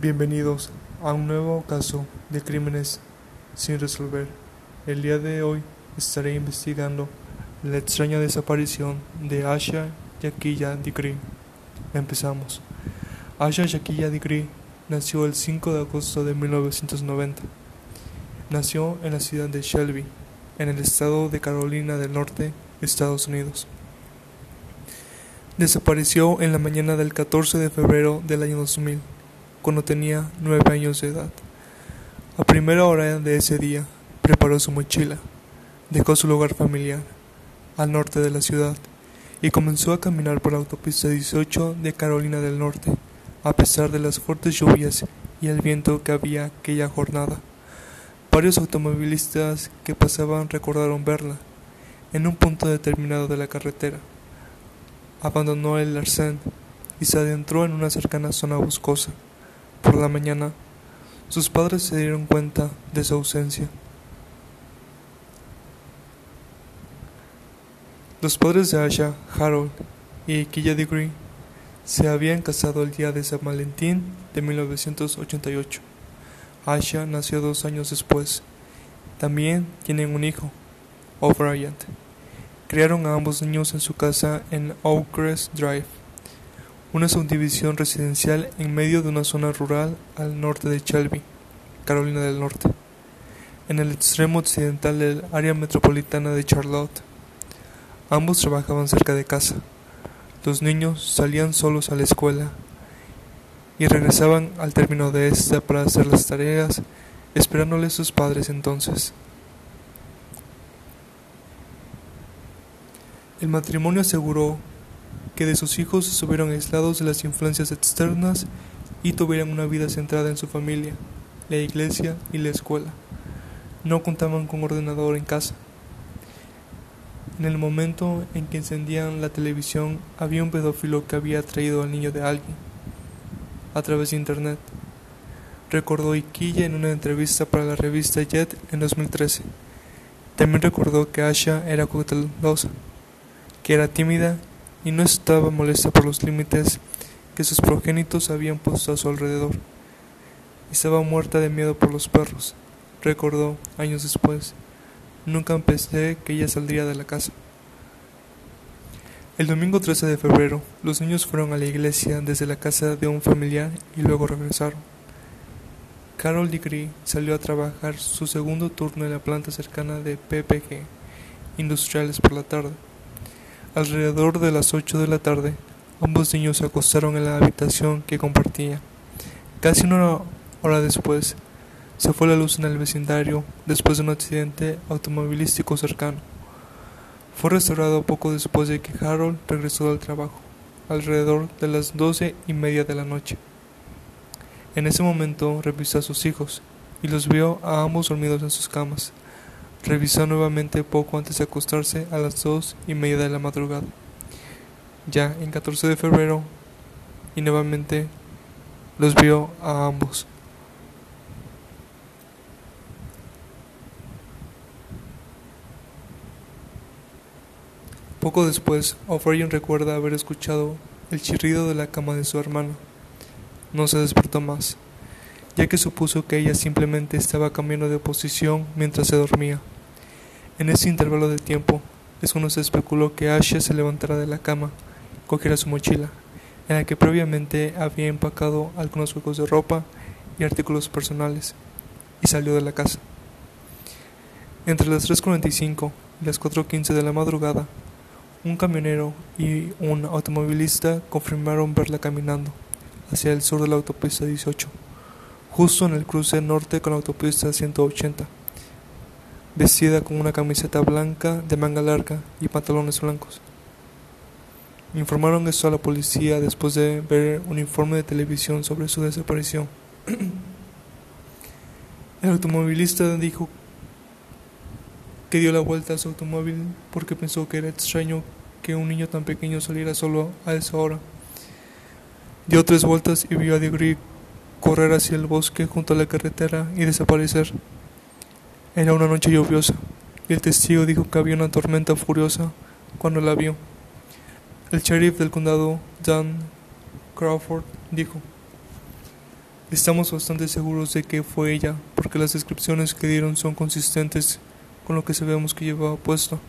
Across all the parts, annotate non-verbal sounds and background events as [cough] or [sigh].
Bienvenidos a un nuevo caso de crímenes sin resolver. El día de hoy estaré investigando la extraña desaparición de Asha Yakiya Digri. Empezamos. Asha Yakiya Digri nació el 5 de agosto de 1990. Nació en la ciudad de Shelby, en el estado de Carolina del Norte, Estados Unidos. Desapareció en la mañana del 14 de febrero del año 2000 cuando tenía nueve años de edad. A primera hora de ese día, preparó su mochila, dejó su lugar familiar, al norte de la ciudad, y comenzó a caminar por la autopista 18 de Carolina del Norte, a pesar de las fuertes lluvias y el viento que había aquella jornada. Varios automovilistas que pasaban recordaron verla, en un punto determinado de la carretera. Abandonó el arcén y se adentró en una cercana zona boscosa. Por la mañana, sus padres se dieron cuenta de su ausencia. Los padres de Asha, Harold y Killa Degree, se habían casado el día de San Valentín de 1988. Asha nació dos años después. También tienen un hijo, O'Brien. Criaron a ambos niños en su casa en Oakcrest Drive una subdivisión residencial en medio de una zona rural al norte de Shelby, Carolina del Norte, en el extremo occidental del área metropolitana de Charlotte. Ambos trabajaban cerca de casa. Los niños salían solos a la escuela y regresaban al término de esta para hacer las tareas, esperándoles sus padres entonces. El matrimonio aseguró que de sus hijos estuvieron aislados de las influencias externas y tuvieran una vida centrada en su familia, la iglesia y la escuela. No contaban con ordenador en casa. En el momento en que encendían la televisión había un pedófilo que había traído al niño de alguien a través de internet. Recordó Iquilla en una entrevista para la revista Jet en 2013. También recordó que Asha era cautelosa, que era tímida y no estaba molesta por los límites que sus progénitos habían puesto a su alrededor. Estaba muerta de miedo por los perros, recordó años después. Nunca pensé que ella saldría de la casa. El domingo 13 de febrero, los niños fueron a la iglesia desde la casa de un familiar y luego regresaron. Carol Degree salió a trabajar su segundo turno en la planta cercana de PPG Industriales por la tarde. Alrededor de las ocho de la tarde, ambos niños se acostaron en la habitación que compartían. Casi una hora después, se fue la luz en el vecindario después de un accidente automovilístico cercano. Fue restaurado poco después de que Harold regresó del trabajo, alrededor de las doce y media de la noche. En ese momento revisó a sus hijos y los vio a ambos dormidos en sus camas. Revisó nuevamente poco antes de acostarse a las dos y media de la madrugada. Ya en 14 de febrero, y nuevamente los vio a ambos. Poco después, O'Brien recuerda haber escuchado el chirrido de la cama de su hermano. No se despertó más ya que supuso que ella simplemente estaba cambiando de posición mientras se dormía. En ese intervalo de tiempo es cuando se especuló que Asha se levantara de la cama, cogiera su mochila, en la que previamente había empacado algunos juegos de ropa y artículos personales, y salió de la casa. Entre las 3.45 y las 4.15 de la madrugada, un camionero y un automovilista confirmaron verla caminando hacia el sur de la autopista 18 justo en el cruce norte con la autopista 180, vestida con una camiseta blanca de manga larga y pantalones blancos. Informaron esto a la policía después de ver un informe de televisión sobre su desaparición. [clears throat] El automovilista dijo que dio la vuelta a su automóvil porque pensó que era extraño que un niño tan pequeño saliera solo a esa hora. Dio tres vueltas y vio a Degree correr hacia el bosque junto a la carretera y desaparecer. Era una noche lluviosa, y el testigo dijo que había una tormenta furiosa cuando la vio. El sheriff del condado, Dan Crawford, dijo, Estamos bastante seguros de que fue ella, porque las descripciones que dieron son consistentes con lo que sabemos que llevaba puesto.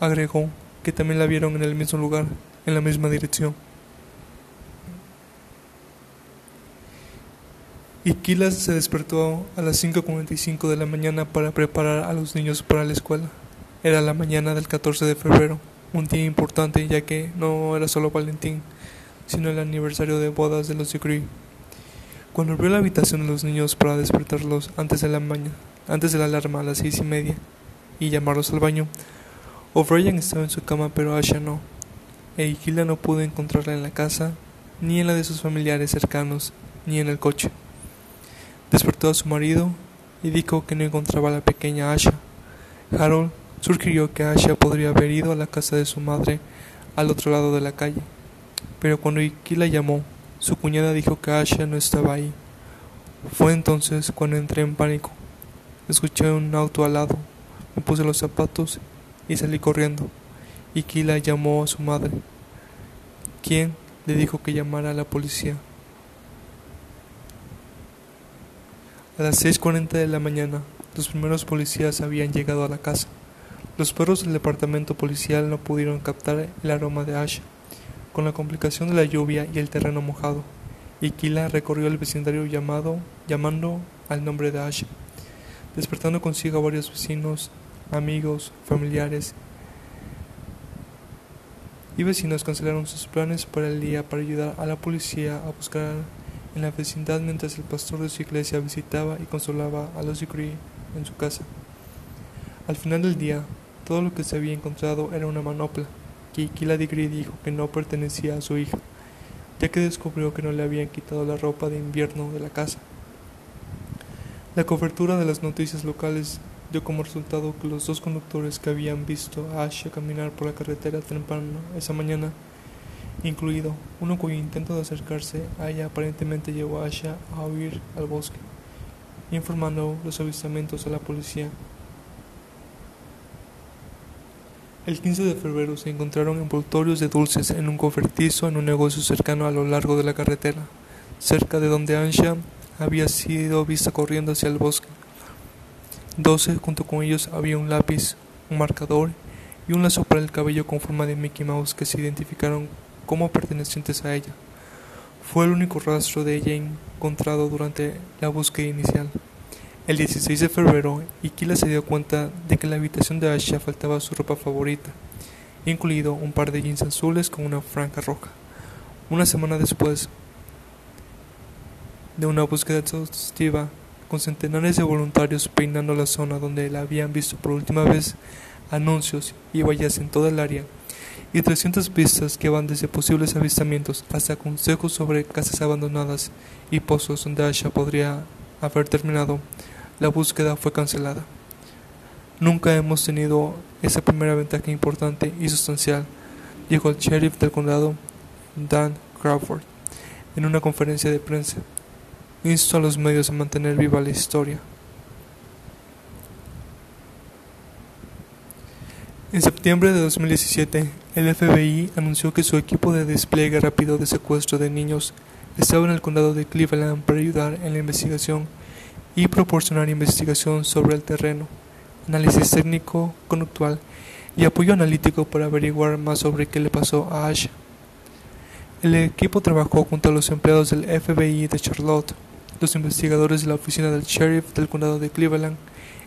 Agregó que también la vieron en el mismo lugar, en la misma dirección. Iquila se despertó a las 5.45 de la mañana para preparar a los niños para la escuela. Era la mañana del 14 de febrero, un día importante ya que no era solo Valentín, sino el aniversario de bodas de los Degree. Cuando abrió la habitación de los niños para despertarlos antes de la mañana, antes de la alarma a las seis y media, y llamarlos al baño, O'Brien estaba en su cama pero Asha no, e Gila no pudo encontrarla en la casa, ni en la de sus familiares cercanos, ni en el coche. Despertó a su marido y dijo que no encontraba a la pequeña Asha. Harold sugirió que Asha podría haber ido a la casa de su madre al otro lado de la calle, pero cuando Ikila llamó su cuñada dijo que Asha no estaba ahí. Fue entonces cuando entré en pánico. Escuché un auto al lado, me puse los zapatos y salí corriendo. Y Kila llamó a su madre, quien le dijo que llamara a la policía. A las 6.40 de la mañana, los primeros policías habían llegado a la casa. Los perros del departamento policial no pudieron captar el aroma de Asha con la complicación de la lluvia y el terreno mojado, y Kila recorrió el vecindario llamado, llamando al nombre de Asha, despertando consigo a varios vecinos, amigos, familiares y vecinos cancelaron sus planes para el día para ayudar a la policía a buscar en la vecindad mientras el pastor de su iglesia visitaba y consolaba a los Degree en su casa. Al final del día, todo lo que se había encontrado era una manopla, Kila Degree dijo que no pertenecía a su hija, ya que descubrió que no le habían quitado la ropa de invierno de la casa. La cobertura de las noticias locales dio como resultado que los dos conductores que habían visto a Asha caminar por la carretera temprano esa mañana, incluido uno cuyo intento de acercarse a ella aparentemente llevó a Asha a huir al bosque, informando los avistamientos a la policía. El 15 de febrero se encontraron envoltorios de dulces en un cobertizo en un negocio cercano a lo largo de la carretera, cerca de donde Ansha había sido vista corriendo hacia el bosque. Doce, junto con ellos había un lápiz, un marcador y un lazo para el cabello con forma de Mickey Mouse que se identificaron como pertenecientes a ella. Fue el único rastro de ella encontrado durante la búsqueda inicial. El 16 de febrero, Ikila se dio cuenta de que en la habitación de Asha faltaba su ropa favorita, incluido un par de jeans azules con una franja roja. Una semana después de una búsqueda exhaustiva, con centenares de voluntarios peinando la zona donde la habían visto por última vez, anuncios y vallas en toda el área, y 300 pistas que van desde posibles avistamientos hasta consejos sobre casas abandonadas y pozos donde Asha podría haber terminado la búsqueda fue cancelada. Nunca hemos tenido esa primera ventaja importante y sustancial, dijo el sheriff del condado, Dan Crawford, en una conferencia de prensa. Insto a los medios a mantener viva la historia. En septiembre de 2017, el FBI anunció que su equipo de despliegue rápido de secuestro de niños estaba en el condado de Cleveland para ayudar en la investigación y proporcionar investigación sobre el terreno, análisis técnico conductual y apoyo analítico para averiguar más sobre qué le pasó a Asha. El equipo trabajó junto a los empleados del FBI de Charlotte, los investigadores de la oficina del sheriff del condado de Cleveland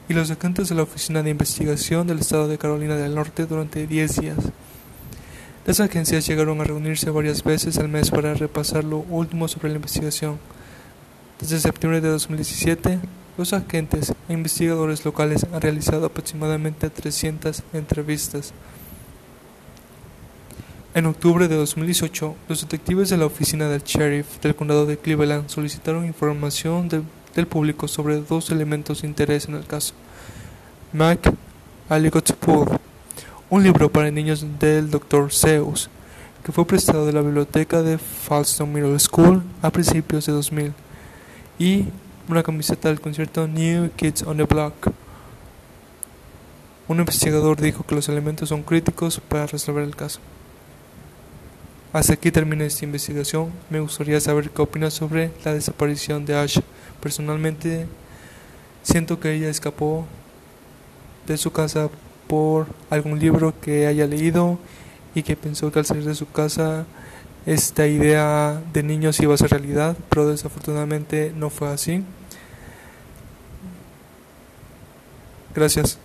y los agentes de la oficina de investigación del estado de Carolina del Norte durante 10 días. Las agencias llegaron a reunirse varias veces al mes para repasar lo último sobre la investigación desde septiembre de 2017, los agentes e investigadores locales han realizado aproximadamente 300 entrevistas. En octubre de 2018, los detectives de la oficina del sheriff del condado de Cleveland solicitaron información del público sobre dos elementos de interés en el caso. Mac Alligott's Pool, un libro para niños del Dr. Zeus, que fue prestado de la biblioteca de Falston Middle School a principios de 2000 y una camiseta del concierto New Kids on the Block. Un investigador dijo que los elementos son críticos para resolver el caso. Hasta aquí termina esta investigación. Me gustaría saber qué opinas sobre la desaparición de Ash. Personalmente, siento que ella escapó de su casa por algún libro que haya leído y que pensó que al salir de su casa esta idea de niños iba a ser realidad, pero desafortunadamente no fue así. Gracias.